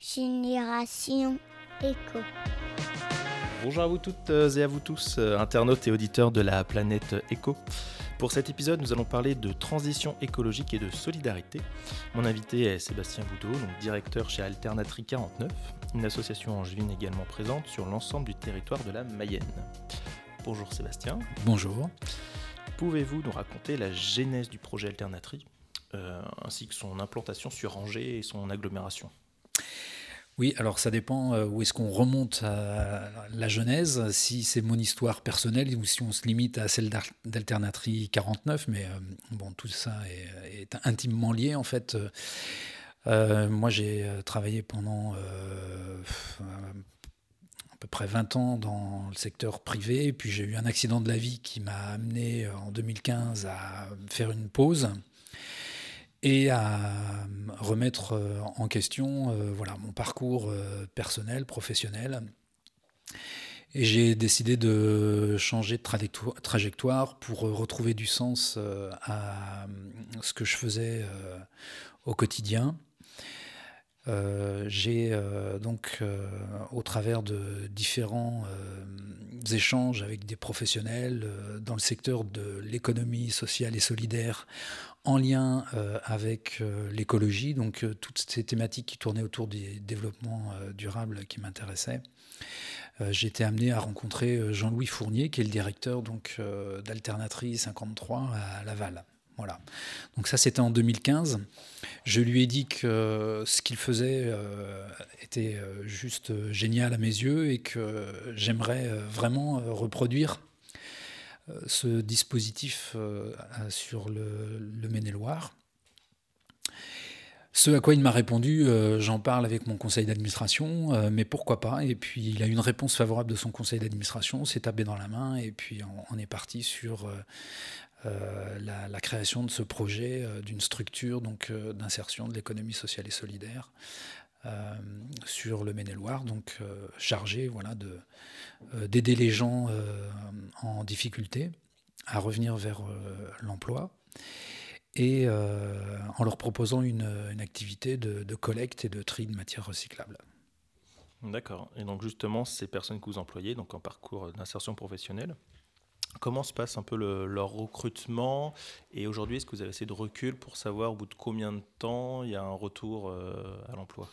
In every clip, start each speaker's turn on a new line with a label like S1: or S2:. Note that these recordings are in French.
S1: Génération Éco.
S2: Bonjour à vous toutes et à vous tous, internautes et auditeurs de la planète Éco. Pour cet épisode, nous allons parler de transition écologique et de solidarité. Mon invité est Sébastien Boudot, donc directeur chez Alternatri 49, une association angevine également présente sur l'ensemble du territoire de la Mayenne. Bonjour Sébastien.
S3: Bonjour.
S2: Pouvez-vous nous raconter la genèse du projet Alternatri, euh, ainsi que son implantation sur Angers et son agglomération?
S3: Oui, alors ça dépend euh, où est-ce qu'on remonte à la genèse, si c'est mon histoire personnelle ou si on se limite à celle d'Alternatri 49, mais euh, bon, tout ça est, intimement lié en fait. Euh, moi, j'ai travaillé pendant à peu près 20 ans dans le secteur privé, puis j'ai eu un accident de la vie qui m'a amené en 2015 à faire une pause et à remettre euh, en question euh, voilà, mon parcours euh, personnel, professionnel. Et j'ai décidé de changer de trajectoire pour retrouver du sens à ce que je faisais au quotidien. j'ai donc, au travers de différents échanges avec des professionnels dans le secteur de l'économie sociale et solidaire, en lien euh, avec euh, l'écologie, donc euh, toutes ces thématiques qui tournaient autour des développements durables qui m'intéressaient. J'ai été amené à rencontrer Jean-Louis Fournier, qui est le directeur donc d'Alternatrie 53 à Laval. Voilà. Donc ça, c'était en 2015. Je lui ai dit que ce qu'il faisait était juste génial à mes yeux et que j'aimerais vraiment reproduire ce dispositif euh, sur le, Maine-et-Loire. Ce à quoi il m'a répondu, euh, j'en parle avec mon conseil d'administration, euh, mais pourquoi pas? Et puis il a une réponse favorable de son conseil d'administration, s'est tapé dans la main, et puis on, est parti sur la, création de ce projet, d'une structure d'insertion de l'économie sociale et solidaire, euh, sur le Maine-et-Loire, donc euh, chargé voilà, euh, d'aider les gens en difficulté à revenir vers l'emploi et en leur proposant une, activité de, collecte et de tri de matières recyclables.
S2: D'accord. Et donc justement, ces personnes que vous employez, donc en parcours d'insertion professionnelle, comment se passe un peu leur recrutement Et aujourd'hui, est-ce que vous avez assez de recul pour savoir au bout de combien de temps il y a un retour à l'emploi?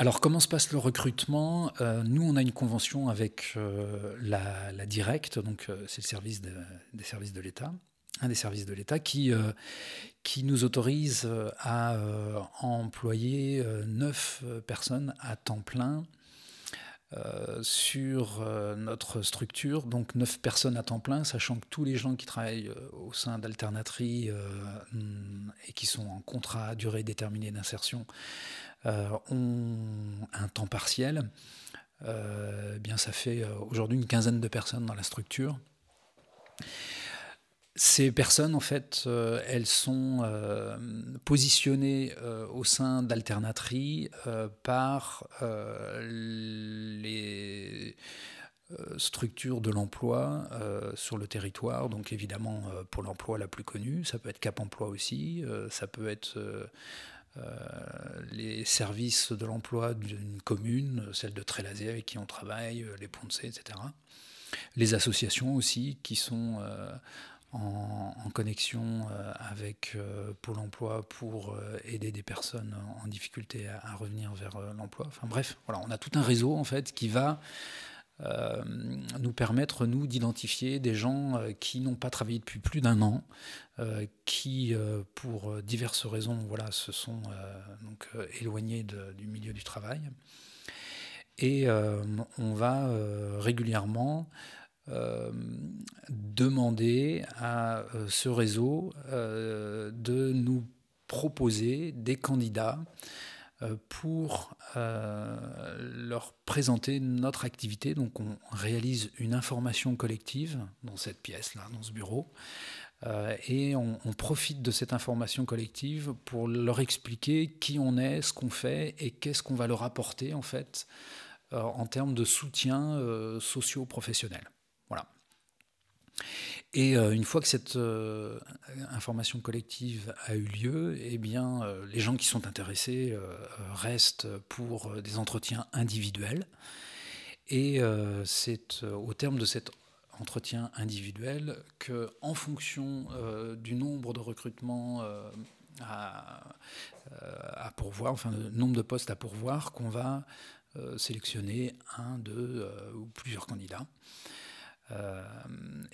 S3: Alors, comment se passe le recrutement? Euh, Nous, on a une convention avec euh, la, Directe, donc euh, c'est le service des services de l'État, un des services de l'État, qui, qui nous autorise à employer neuf personnes à temps plein sur notre structure, donc neuf personnes à temps plein, sachant que tous les gens qui travaillent au sein d'Alternatrie et qui sont en contrat à durée déterminée d'insertion euh, ont un temps partiel. Euh, eh bien, ça fait euh, aujourd'hui une quinzaine de personnes dans la structure. Ces personnes, en fait, elles sont positionnées au sein d'Alternatrie par les structures de l'emploi sur le territoire. Donc évidemment, pour l'emploi la plus connue, ça peut être Cap Emploi aussi, ça peut être euh, les services de l'emploi d'une commune, celle de Trélazé avec qui on travaille, euh, les Poncé, etc. Les associations aussi qui sont euh, en, connexion avec Pôle emploi pour aider des personnes en difficulté à, revenir vers l'emploi. Enfin bref, voilà, on a tout un réseau en fait qui va euh, nous permettre, nous, d'identifier des gens euh, qui n'ont pas travaillé depuis plus d'un an, euh, qui, pour diverses raisons, voilà, se sont donc, éloignés du milieu du travail. Et on va régulièrement demander à ce réseau de nous proposer des candidats euh, pour euh, leur présenter notre activité. Donc on réalise une information collective dans cette pièce-là, dans ce bureau, euh, et on, profite de cette information collective pour leur expliquer qui on est, ce qu'on fait et qu'est-ce qu'on va leur apporter en fait en termes de soutien socio-professionnel. Et une fois que cette information collective a eu lieu, eh bien, les gens qui sont intéressés restent pour des entretiens individuels. Et c'est au terme de cet entretien individuel que, en fonction du nombre de recrutements à, à, pourvoir, enfin le nombre de postes à pourvoir, qu'on va sélectionner un, deux ou plusieurs candidats. Euh,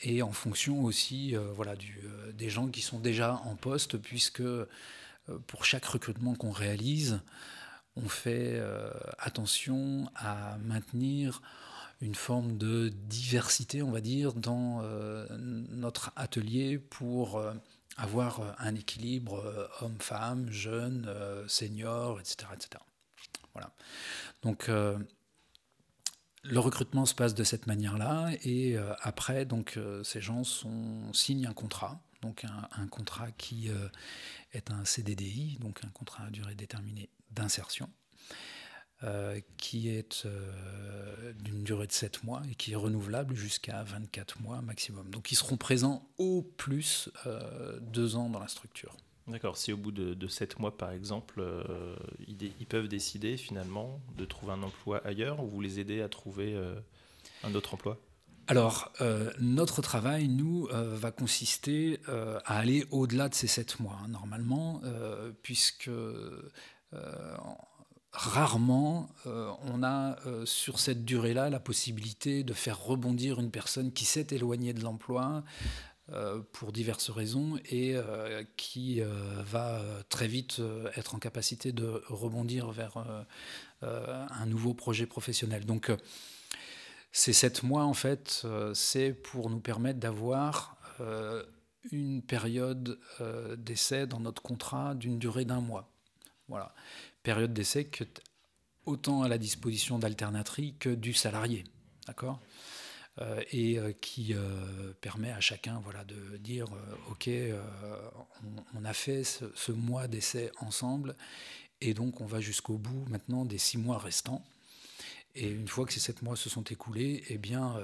S3: et en fonction aussi euh, voilà, euh, des gens qui sont déjà en poste, puisque pour chaque recrutement qu'on réalise, on fait attention à maintenir une forme de diversité, on va dire, dans notre atelier pour avoir un équilibre homme-femme, jeune, senior, etc., etc. Voilà. Donc, le recrutement se passe de cette manière-là et euh, après, donc, euh, ces gens signent un contrat, donc un, contrat qui euh, est un CDDI, donc un contrat à durée déterminée d'insertion, qui est d'une durée de 7 mois et qui est renouvelable jusqu'à 24 mois maximum. Donc ils seront présents au plus deux ans dans la structure.
S2: D'accord, si au bout de, de 7 mois par exemple, euh, ils, peuvent décider finalement de trouver un emploi ailleurs ou vous les aidez à trouver euh, un autre emploi?
S3: Alors, euh, notre travail, nous, va consister à aller au-delà de ces 7 mois, hein, normalement, puisque rarement on a sur cette durée-là la possibilité de faire rebondir une personne qui s'est éloignée de l'emploi pour diverses raisons et euh, qui euh, va très vite être en capacité de rebondir vers un nouveau projet professionnel. Donc ces sept mois, en fait, c'est pour nous permettre d'avoir une période d'essai dans notre contrat d'une durée d'un mois. Voilà. Période d'essai que autant à la disposition d'Alternatrie que du salarié. D'accord? Euh, et euh, qui euh, permet à chacun voilà, de dire OK, on, a fait ce, mois d'essai ensemble et donc on va jusqu'au bout maintenant des six mois restants. Et une fois que ces sept mois se sont écoulés, eh bien,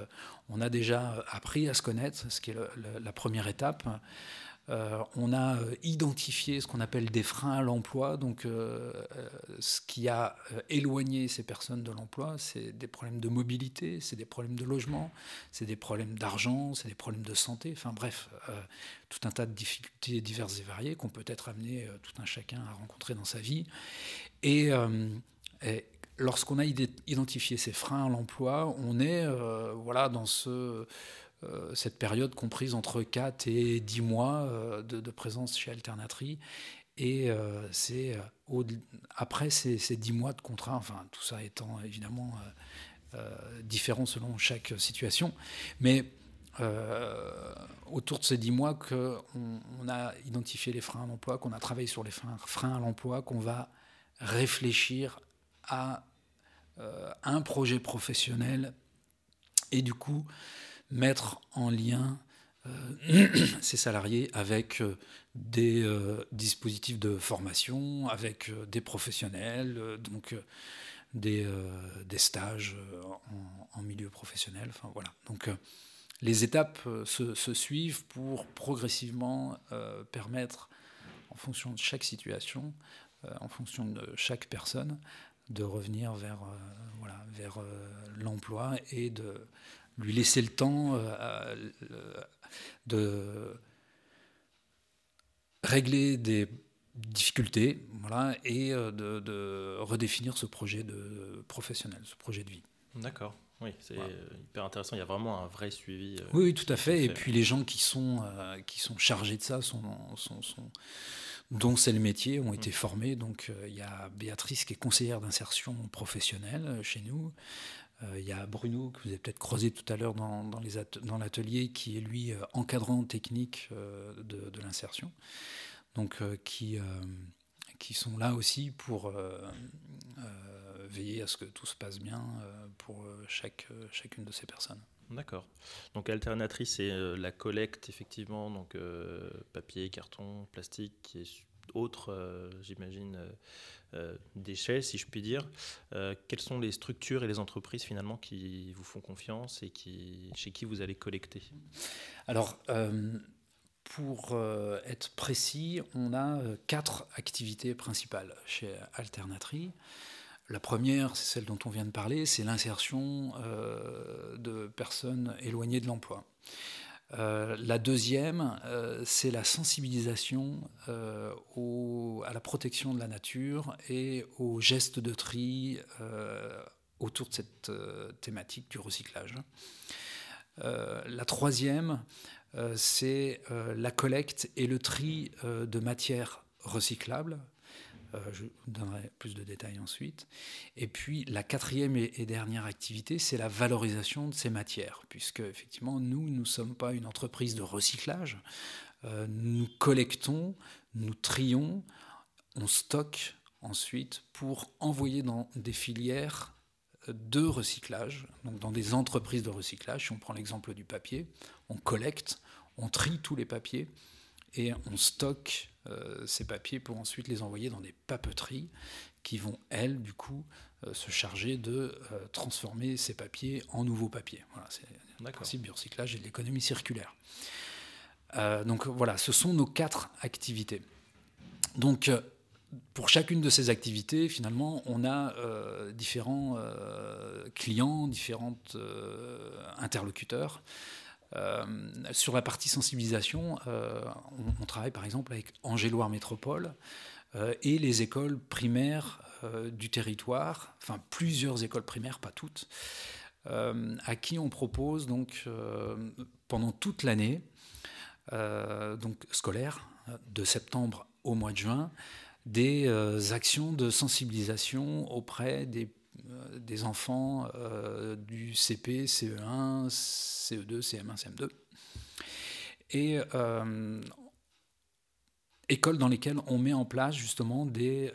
S3: on a déjà appris à se connaître, ce qui est la première étape. Euh, on a euh, identifié ce qu'on appelle des freins à l'emploi. Donc, euh, ce qui a éloigné ces personnes de l'emploi, c'est des problèmes de mobilité, c'est des problèmes de logement, c'est des problèmes d'argent, c'est des problèmes de santé. Enfin bref, tout un tas de difficultés diverses et variées qu'on peut être amené tout un chacun à rencontrer dans sa vie. Et, lorsqu'on a identifié ces freins à l'emploi, on est voilà dans ce cette période comprise entre 4 et 10 mois euh, de, présence chez Alternatry. Et euh, c'est après ces, ces, 10 mois de contrat, enfin tout ça étant évidemment différent selon chaque situation, mais autour de ces 10 mois qu'on on a identifié les freins à l'emploi, qu'on a travaillé sur les freins, freins à l'emploi, qu'on va réfléchir à un projet professionnel et du coup mettre en lien euh, ces salariés avec euh, des euh, dispositifs de formation, avec des professionnels, donc des, des, stages en, milieu professionnel. Enfin, voilà. Donc les étapes se, suivent pour progressivement permettre, en fonction de chaque situation, en fonction de chaque personne, de revenir vers, voilà, vers l'emploi et de lui laisser le temps euh, de régler des difficultés voilà, et euh, de, redéfinir ce projet de professionnel, ce projet de vie.
S2: D'accord. Oui, c'est hyper intéressant. Il y a vraiment un vrai suivi.
S3: Euh, oui, tout à fait. Et puis les gens qui sont, qui sont chargés de ça, sont, sont, dont c'est le métier, ont été mmh. formés. Donc il y a Béatrice qui est conseillère d'insertion professionnelle chez nous. Euh, il y a Bruno, que vous avez peut-être croisé tout à l'heure dans, dans l'atelier, qui est lui euh, encadrant technique euh, de, l'insertion. Donc, qui, qui sont là aussi pour veiller à ce que tout se passe bien pour chaque, chacune de ces personnes.
S2: D'accord. Donc alternatrice, c'est la collecte effectivement, donc papier, carton, plastique, qui est autres, j'imagine, déchets, si je puis dire. quelles sont les structures et les entreprises finalement qui vous font confiance et chez qui vous allez collecter?
S3: Alors, pour être précis, on a quatre activités principales chez Alternatry. La première, c'est celle dont on vient de parler, c'est l'insertion euh, de personnes éloignées de l'emploi. Euh, la deuxième, euh, c'est la sensibilisation à la protection de la nature et aux gestes de tri autour de cette thématique du recyclage. la troisième, c'est la collecte et le tri de matières recyclables euh, je vous donnerai plus de détails ensuite. Et puis la quatrième et, dernière activité, c'est la valorisation de ces matières, puisque effectivement, nous, nous ne sommes pas une entreprise de recyclage. Euh, nous collectons, nous trions, on stocke ensuite pour envoyer dans des filières de recyclage, donc dans des entreprises de recyclage. Si on prend l'exemple du papier, on collecte, on trie tous les papiers et on stocke euh, ces papiers pour ensuite les envoyer dans des papeteries qui vont, elles, du coup, euh, se charger de euh, transformer ces papiers en nouveaux papiers. Voilà, c'est le principe du recyclage et de l'économie circulaire. donc voilà, ce sont nos quatre activités. Donc pour chacune de ces activités, finalement, on a différents clients, différents interlocuteurs. Euh, sur la partie sensibilisation, euh, on, travaille par exemple avec Angéloire Métropole euh, et les écoles primaires du territoire, enfin plusieurs écoles primaires, pas toutes, à qui on propose donc pendant toute l'année, donc scolaire, de septembre au mois de juin, des actions de sensibilisation auprès des des enfants euh, du CP, CE1, CE2, CM1, CM2. Et euh, écoles dans lesquelles on met en place justement des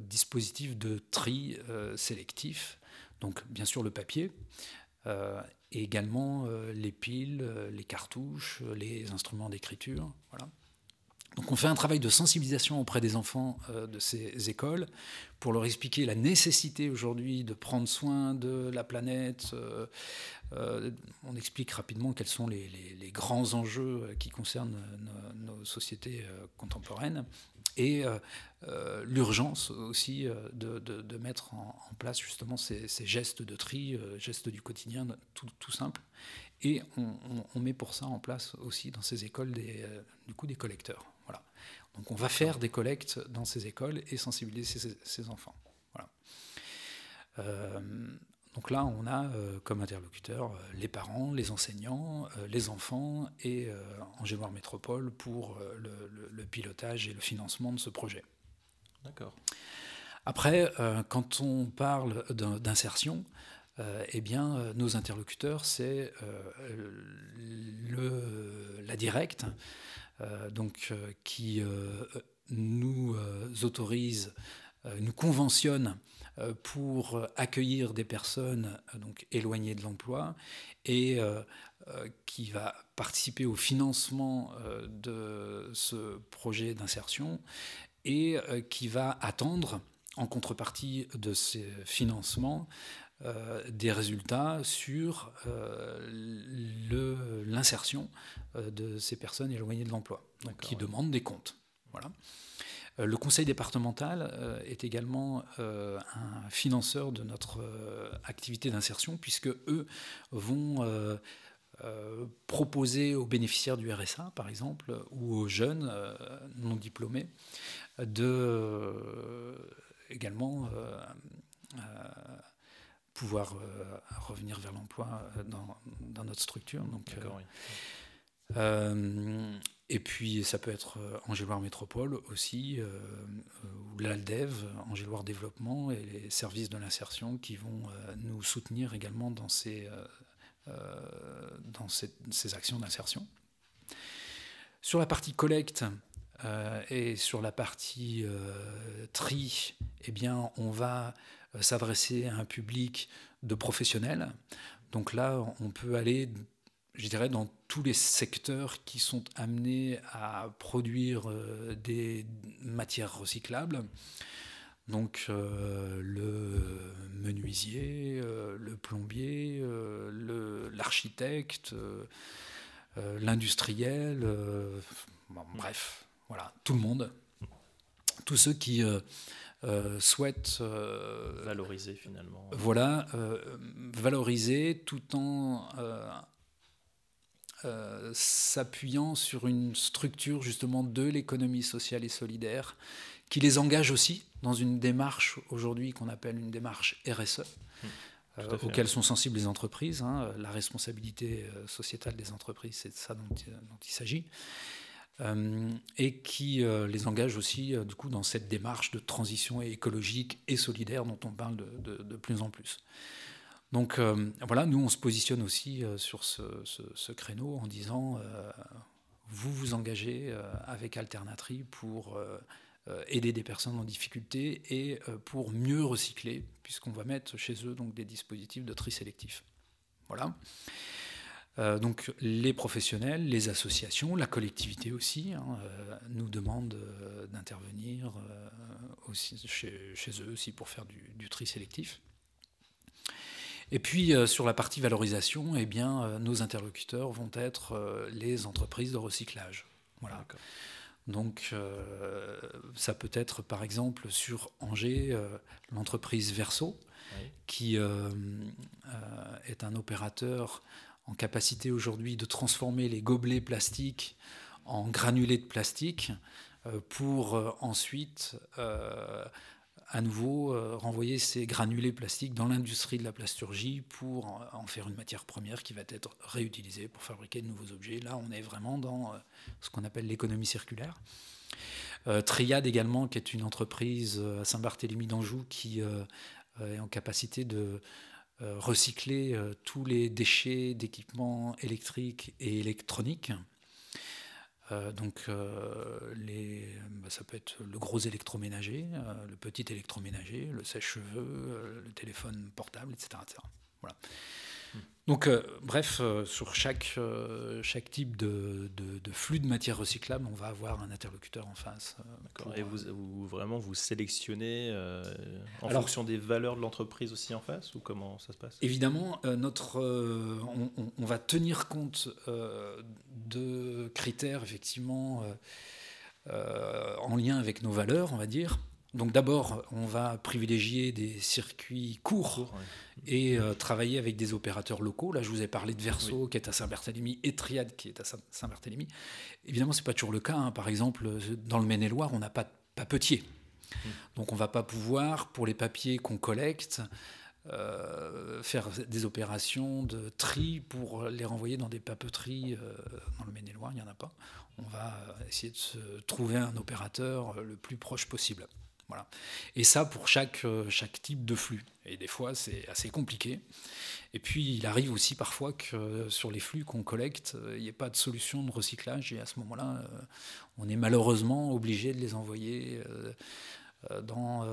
S3: dispositifs de tri sélectif. Donc bien sûr le papier, et également les piles, les cartouches, les instruments d'écriture. Voilà. Donc on fait un travail de sensibilisation auprès des enfants euh, de ces écoles pour leur expliquer la nécessité aujourd'hui de prendre soin de la planète. Euh, euh, on explique rapidement quels sont les, grands enjeux qui concernent nos, sociétés contemporaines et l'urgence aussi de, mettre en, place justement ces, gestes de tri, gestes du quotidien tout, simples. Et on, met pour ça en place aussi dans ces écoles des collecteurs. Donc on va faire des collectes dans ces écoles et sensibiliser ces, enfants. Euh, donc là, on a euh, comme interlocuteurs euh, les parents, les enseignants, les enfants et Angéloire Métropole pour le, pilotage et le financement de ce projet.
S2: D'accord.
S3: Après, quand on parle d'insertion, eh bien, nos interlocuteurs, c'est la directe, donc, euh, qui euh, nous autorise, nous conventionne pour accueillir des personnes donc éloignées de l'emploi et qui va participer au financement de ce projet d'insertion et qui va attendre en contrepartie de ces financements euh, des résultats sur euh, l'insertion euh, de ces personnes éloignées de l'emploi, qui demandent des comptes. Voilà. Le conseil départemental est également un financeur de notre activité d'insertion, puisque eux vont proposer aux bénéficiaires du RSA, par exemple, ou aux jeunes non diplômés, de également pouvoir euh, revenir vers l'emploi euh, dans, notre structure. Donc, euh, et puis ça peut être Angéloire Métropole aussi, ou l'ALDEV, Angéloire Développement, et les services de l'insertion qui vont nous soutenir également dans ces, dans ces, actions d'insertion. Sur la partie collecte et sur la partie tri, eh bien, on va s'adresser à un public de professionnels. Donc là, on peut aller je dirais, dans tous les secteurs qui sont amenés à produire des matières recyclables. Donc le menuisier, le plombier, l'architecte, l'industriel, bref, voilà, tout le monde. Tous ceux qui euh, souhaite
S2: euh, valoriser finalement.
S3: Voilà, euh, valoriser tout en s'appuyant sur une structure justement de l'économie sociale et solidaire qui les engage aussi dans une démarche aujourd'hui qu'on appelle une démarche RSE. Mmh, auxquelles sont sensibles les entreprises. Hein. la responsabilité sociétale des entreprises, c'est de ça dont il s'agit. Euh, et qui euh, les engage aussi euh, du coup dans cette démarche de transition écologique et solidaire dont on parle de, plus en plus. Donc voilà, nous on se positionne aussi sur ce, créneau en disant vous vous engagez avec Alternatri pour aider des personnes en difficulté et pour mieux recycler, puisqu'on va mettre chez eux donc des dispositifs de tri sélectif. Voilà. Euh, donc les professionnels, les associations, la collectivité aussi hein, euh, nous demandent euh, d'intervenir aussi chez, eux aussi pour faire du, tri sélectif. Et puis sur la partie valorisation, eh bien, nos interlocuteurs vont être les entreprises de recyclage. Voilà. Donc ça peut être par exemple sur Angers l'entreprise Verso, qui est un opérateur en capacité aujourd'hui de transformer les gobelets plastiques en granulés de plastique euh, pour euh, ensuite euh, à nouveau renvoyer ces granulés plastiques dans l'industrie de la plasturgie pour en faire une matière première qui va être réutilisée pour fabriquer de nouveaux objets. Là, on est vraiment dans ce qu'on appelle l'économie circulaire. Triade également, qui est une entreprise à Saint-Barthélemy d'Anjou qui est en capacité de recycler euh, tous les déchets d'équipements électriques et électroniques. Euh, donc, les, bah, ça peut être le gros électroménager, le petit électroménager, le sèche-cheveux, le téléphone portable, etc. etc. Voilà. Donc, euh, bref, euh, sur chaque, euh, chaque type de, de, flux de matière recyclable, on va avoir un interlocuteur en face.
S2: Et vous, vraiment vous sélectionnez en fonction des valeurs de l'entreprise aussi en face ou comment ça se passe?
S3: Évidemment, notre, on, on, va tenir compte de critères effectivement en lien avec nos valeurs, on va dire. Donc d'abord, on va privilégier des circuits courts et euh, travailler avec des opérateurs locaux. Là, je vous ai parlé de Verso qui est à Saint-Barthélemy et Triade qui est à Saint-Barthélemy. Évidemment, c'est pas toujours le cas. Hein. Par exemple, dans le Maine-et-Loire, on n'a pas de papetier. Hmm. Donc on va pas pouvoir, pour les papiers qu'on collecte, euh, faire des opérations de tri pour les renvoyer dans des papeteries. Euh, dans le Maine-et-Loire, il n'y en a pas. On va essayer de se trouver un opérateur le plus proche possible. Et ça pour chaque, euh, chaque type de flux. Et des fois, c'est assez compliqué. Et puis, il arrive aussi parfois que euh, sur les flux qu'on collecte, euh, il n'y ait pas de solution de recyclage. Et à ce moment-là, on est malheureusement obligé de les envoyer dans,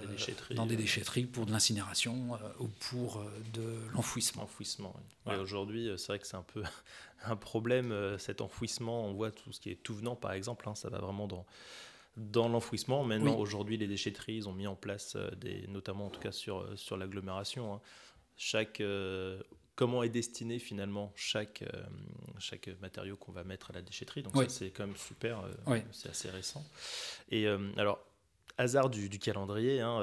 S3: des déchetteries, dans des déchetteries pour de l'incinération ou pour de l'enfouissement.
S2: Enfouissement, Aujourd'hui, c'est vrai que c'est un peu un problème, cet enfouissement. On voit tout ce qui est tout venant, par exemple. Hein, ça va vraiment dans dans l'enfouissement. Maintenant, aujourd'hui, les déchetteries, ils ont mis en place, euh, des, notamment en tout cas sur, euh, sur l'agglomération, hein. chaque, euh, comment est destiné finalement chaque, chaque matériau qu'on va mettre à la déchetterie. Donc ça, c'est quand même super, c'est assez récent. Et alors, hasard du, calendrier, hein,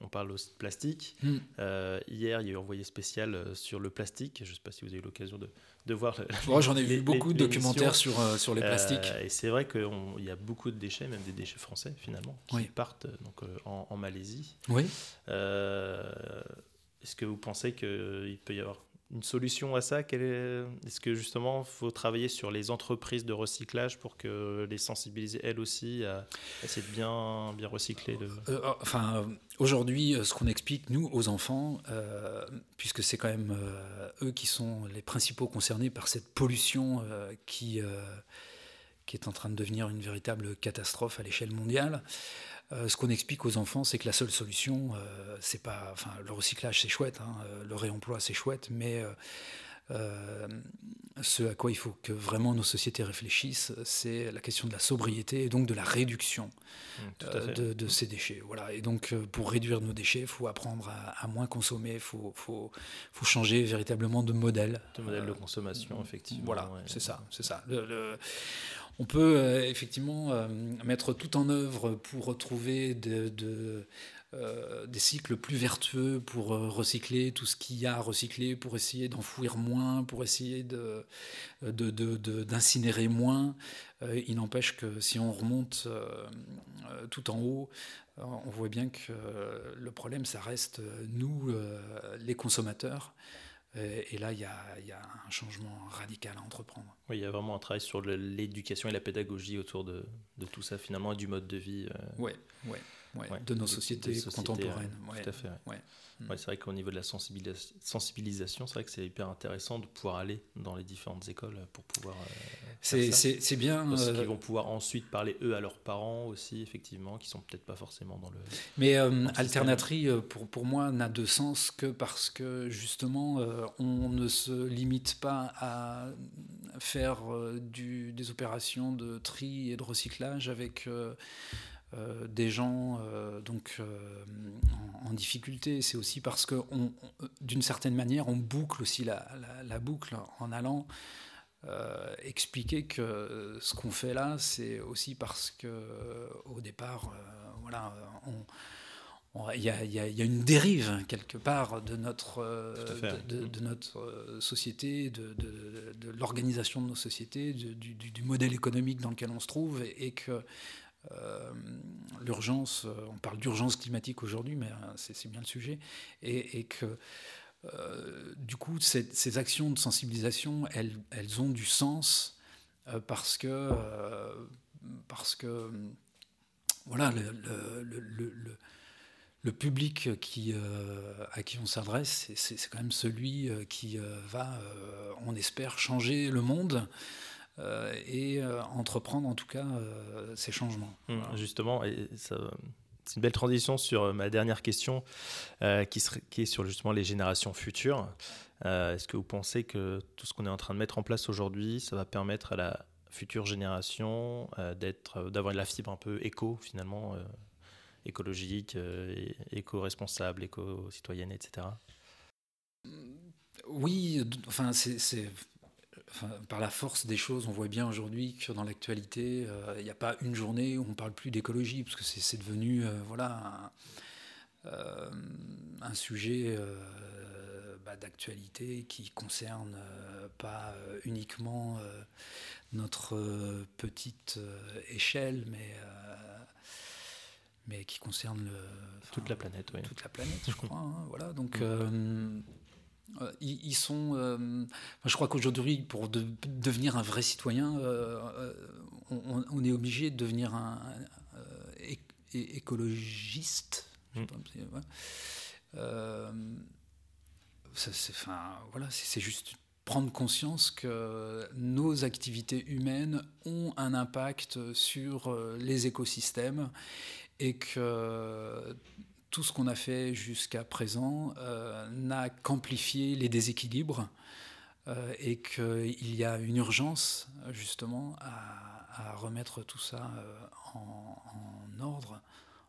S2: on parle aussi de plastique. Hmm. hier, il y a eu un envoyé spécial sur le plastique. Je ne sais pas si vous avez eu l'occasion de, de voir.
S3: J'en ai vu beaucoup de documentaires sur, euh, sur les plastiques.
S2: Euh, et c'est vrai qu'il y a beaucoup de déchets, même des déchets français finalement, qui partent euh, donc, en, en, Malaisie.
S3: Oui.
S2: Est-ce que vous pensez qu'il peut y avoir une solution à ça Est-ce que justement, il faut travailler sur les entreprises de recyclage pour que les sensibiliser elles aussi à essayer de bien, bien recycler le...
S3: Euh, euh, enfin, aujourd'hui, euh, ce qu'on explique, nous, aux enfants, puisque c'est quand même eux qui sont les principaux concernés par cette pollution qui, qui est en train de devenir une véritable catastrophe à l'échelle mondiale, euh, ce qu'on explique aux enfants, c'est que la seule solution, euh, c'est pas, enfin, le recyclage c'est chouette, hein, euh, le réemploi c'est chouette, mais ce à quoi il faut que vraiment nos sociétés réfléchissent, c'est la question de la sobriété et donc de la réduction mmh, de, ces déchets. Voilà. Et donc, pour réduire nos déchets, il faut apprendre à, moins consommer, il faut, faut, faut, changer véritablement de modèle.
S2: De modèle de consommation, effectivement.
S3: Voilà, c'est ça. C'est ça. Le, on peut euh, effectivement euh, mettre tout en œuvre pour retrouver euh, des cycles plus vertueux, pour recycler tout ce qu'il y a à recycler, pour essayer d'enfouir moins, pour essayer d'incinérer moins. il n'empêche que si on remonte tout en haut, on voit bien que le problème, ça reste nous, les consommateurs. Et, là, il y, a, un changement radical à entreprendre.
S2: Oui, il y a vraiment un travail sur l'éducation et la pédagogie autour de, tout ça, finalement, et du mode de vie.
S3: Oui, euh, ouais, ouais, de nos sociétés, contemporaines.
S2: tout à fait. C'est vrai qu'au niveau de la sensibilisation, c'est vrai que c'est hyper intéressant de pouvoir aller dans les différentes écoles pour pouvoir.
S3: Euh, c'est bien.
S2: Parce qu'ils euh, vont pouvoir ensuite parler eux à leurs parents aussi, effectivement, qui sont peut-être pas forcément dans le.
S3: Mais euh, Alternatrie, pour, pour moi, n'a de sens que parce que justement, on ne se limite pas à faire du, des opérations de tri et de recyclage avec euh, des gens euh, donc euh, en, difficulté. C'est aussi parce que, d'une certaine manière, on boucle aussi la, boucle en allant expliquer que ce qu'on fait là, c'est aussi parce que au départ, voilà, il y, a une dérive quelque part de notre, de, notre société, de, l'organisation de nos sociétés, du, modèle économique dans lequel on se trouve, et, et que euh, l'urgence, euh, on parle d'urgence climatique aujourd'hui, mais euh, c'est bien le sujet, et, que du coup, ces, actions de sensibilisation, elles, elles ont du sens parce que, parce que voilà, le, le, le, public qui, à qui on s'adresse, c'est quand même celui qui va, on espère, changer le monde. Euh, et euh, entreprendre en tout cas euh, ces changements.
S2: Mmh, justement, et c'est une belle transition sur ma dernière question qui, qui, est sur justement les générations futures. Est-ce que vous pensez que tout ce qu'on est en train de mettre en place aujourd'hui, ça va permettre à la future génération d'être, d'avoir la fibre un peu éco finalement, écologique, éco-responsable, éco-citoyenne, etc.
S3: Oui, enfin c'est par la force des choses, on voit bien aujourd'hui que dans l'actualité, euh, il n'y a pas une journée où on ne parle plus d'écologie, parce que c'est devenu euh, voilà, un, euh, sujet bah, d'actualité qui concerne pas uniquement notre petite échelle, mais, mais qui concerne le,
S2: toute la planète. Oui.
S3: Toute la planète, je crois. Hein, voilà, donc. Euh, ils, sont. Euh, je crois qu'aujourd'hui, pour devenir un vrai citoyen, euh, on, est obligé de devenir un, écologiste. c'est, enfin, voilà, c'est juste prendre conscience que nos activités humaines ont un impact sur les écosystèmes et que tout ce qu'on a fait jusqu'à présent euh, n'a qu'amplifié les déséquilibres euh, et qu'il y a une urgence justement à, remettre tout ça euh, en, ordre,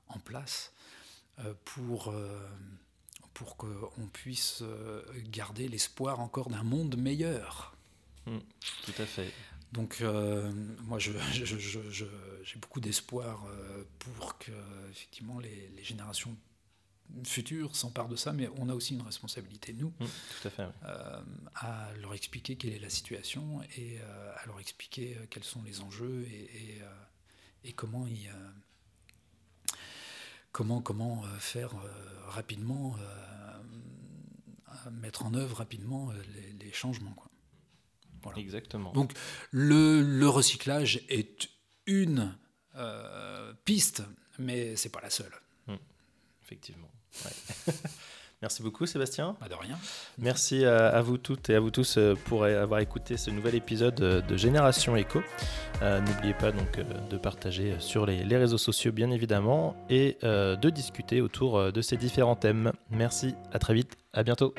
S3: en place, pour, pour qu'on puisse garder l'espoir encore d'un monde meilleur.
S2: Mmh, tout à fait.
S3: Donc, moi, j'ai beaucoup d'espoir pour que, effectivement, les, les générations futur s'empare de ça, mais on a aussi une responsabilité, nous,
S2: mmh, tout à, fait,
S3: euh, à leur expliquer quelle est la situation et euh, à leur expliquer euh, quels sont les enjeux et, et, comment, y, comment, comment faire rapidement, mettre en œuvre rapidement les, changements. Quoi.
S2: Voilà. Exactement.
S3: Donc le, le recyclage est une piste, mais c'est pas la seule.
S2: Mmh, effectivement. Merci beaucoup Sébastien.
S3: Pas de rien.
S2: Merci à, vous toutes et à vous tous euh, pour avoir écouté ce nouvel épisode euh, de Génération Echo. Euh, n'oubliez pas donc de partager sur les, les, réseaux sociaux bien évidemment et de discuter autour de ces différents thèmes. Merci, à très vite, à bientôt.